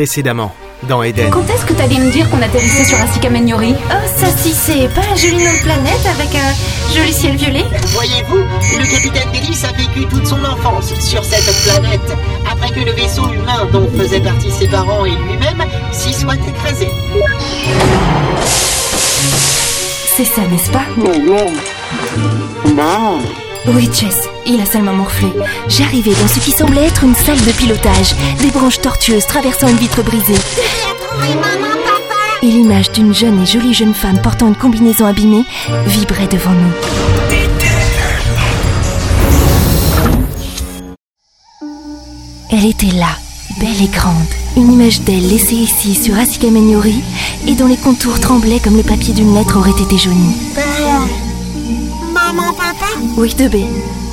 précédemment, dans Eden. Quand est-ce que t'allais me dire qu'on atterrissait sur Asika Meniori Oh, ça si, c'est pas un joli nom de planète avec un joli ciel violet. Voyez-vous, le capitaine Delis a vécu toute son enfance sur cette planète, après que le vaisseau humain dont faisaient partie ses parents et lui-même s'y soit écrasé. C'est ça, n'est-ce pas? Oui, Jess, il a seulement morflé. J'arrivais dans ce qui semblait être une salle de pilotage, des branches tortueuses traversant une vitre brisée. Et l'image d'une jeune et jolie jeune femme portant une combinaison abîmée vibrait devant nous. Elle était là, belle et grande. Une image d'elle laissée ici sur Asika Meniori et dont les contours tremblaient comme le papier d'une lettre aurait été jauni. Maman, papa Oui, de B.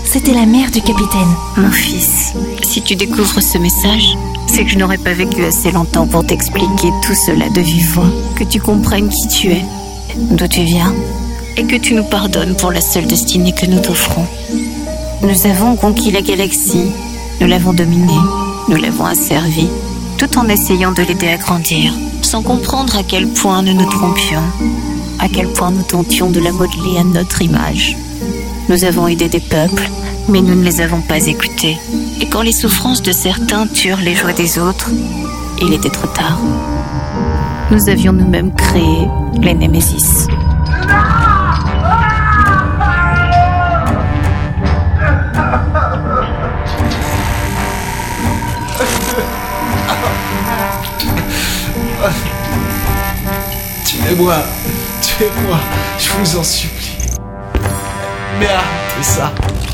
C'était la mère du capitaine. Mon fils, si tu découvres ce message, c'est que je n'aurais pas vécu assez longtemps pour t'expliquer tout cela de vive voix. Que tu comprennes qui tu es, d'où tu viens, et que tu nous pardonnes pour la seule destinée que nous t'offrons. Nous avons conquis la galaxie, nous l'avons dominée, nous l'avons asservie, tout en essayant de l'aider à grandir, sans comprendre à quel point nous nous trompions, à quel point nous tentions de la modeler à notre image. Nous avons aidé des peuples, mais nous ne les avons pas écoutés. Et quand les souffrances de certains turent les joies des autres, il était trop tard. Nous avions nous-mêmes créé les Némésis. Tuez-moi, tuez-moi, je vous en supplie. Ça.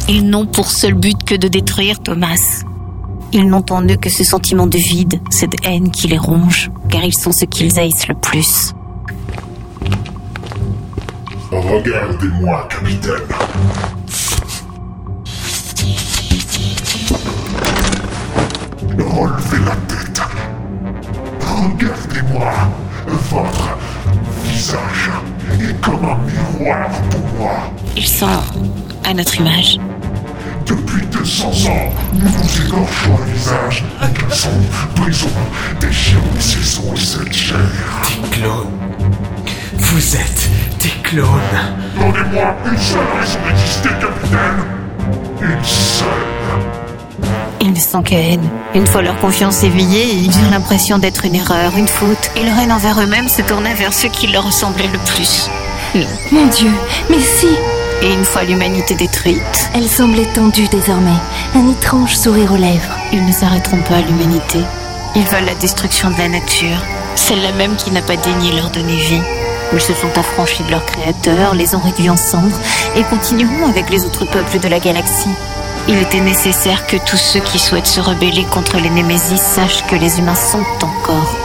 Ils n'ont pour seul but que de détruire Thomas. Ils n'ont en eux que ce sentiment de vide, cette haine qui les ronge, car ils sont ce qu'ils haïssent le plus. Regardez-moi, capitaine. Relevez la tête. Regardez-moi. Votre visage est comme un miroir pour moi. Ils sont à notre image. Depuis 200 ans, nous vous égorgeons le visage. Nous sommes prisons, déchirons et cette chair. Des clones. Vous êtes des clones. Donnez-moi une seule raison d'exister, capitaine. Une seule. Ils ne sont que haine. Une fois leur confiance éveillée, ils eurent l'impression d'être une erreur, une faute. Et leur haine envers eux-mêmes se tourna vers ceux qui leur ressemblaient le plus. Mon Dieu, mais si Et une fois l'humanité détruite, Elle semblait tendue désormais, un étrange sourire aux lèvres. ils ne s'arrêteront pas à l'humanité. Ils veulent la destruction de la nature, celle-là même qui n'a pas daigné leur donner vie. Ils se sont affranchis de leur créateur, les ont réduits en cendres et continueront avec les autres peuples de la galaxie. Il était nécessaire que tous ceux qui souhaitent se rebeller contre les Némésis sachent que les humains sont encore.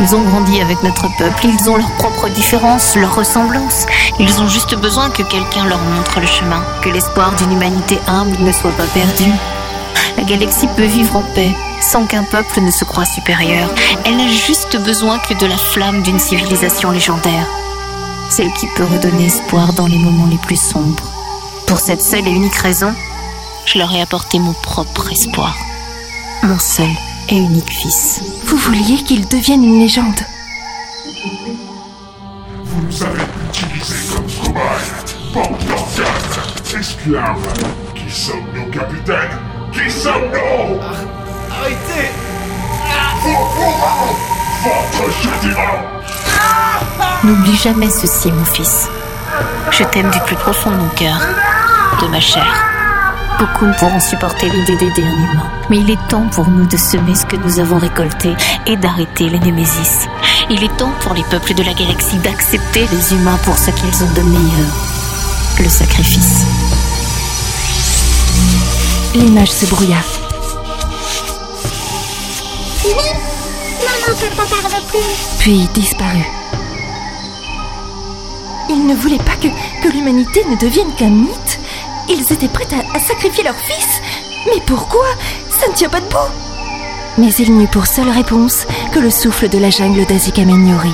Ils ont grandi avec notre peuple, ils ont leurs propres différences, leurs ressemblances. Ils ont juste besoin que quelqu'un leur montre le chemin, que l'espoir d'une humanité humble ne soit pas perdu. La galaxie peut vivre en paix, sans qu'un peuple ne se croie supérieur. Elle n'a juste besoin que de la flamme d'une civilisation légendaire. Celle qui peut redonner espoir dans les moments les plus sombres. Pour cette seule et unique raison, je leur ai apporté mon propre espoir. Mon seul et unique fils. Vous vouliez qu'il devienne une légende Vous nous avez utilisés comme cobayes, bande d'organes, esclaves. Qui sommes-nous, capitaine? Qui sommes-nous? Arrêtez Vous mourrez Votre châtiment N'oublie jamais ceci, mon fils. Je t'aime du plus profond de mon cœur, de ma chair. Beaucoup pourront supporter l'idée d'aider un humain. Mais il est temps pour nous de semer ce que nous avons récolté et d'arrêter les Némésis. Il est temps pour les peuples de la galaxie d'accepter les humains pour ce qu'ils ont de meilleur. Le sacrifice. L'image se brouilla. Maman, papa parle plus. puis disparut. Ils ne voulaient pas que l'humanité ne devienne qu'un mythe. Ils étaient prêts à, sacrifier leur fils. Mais pourquoi? Ça ne tient pas debout. Mais il n'eut pour seule réponse que le souffle de la jungle d'Azika Meniori.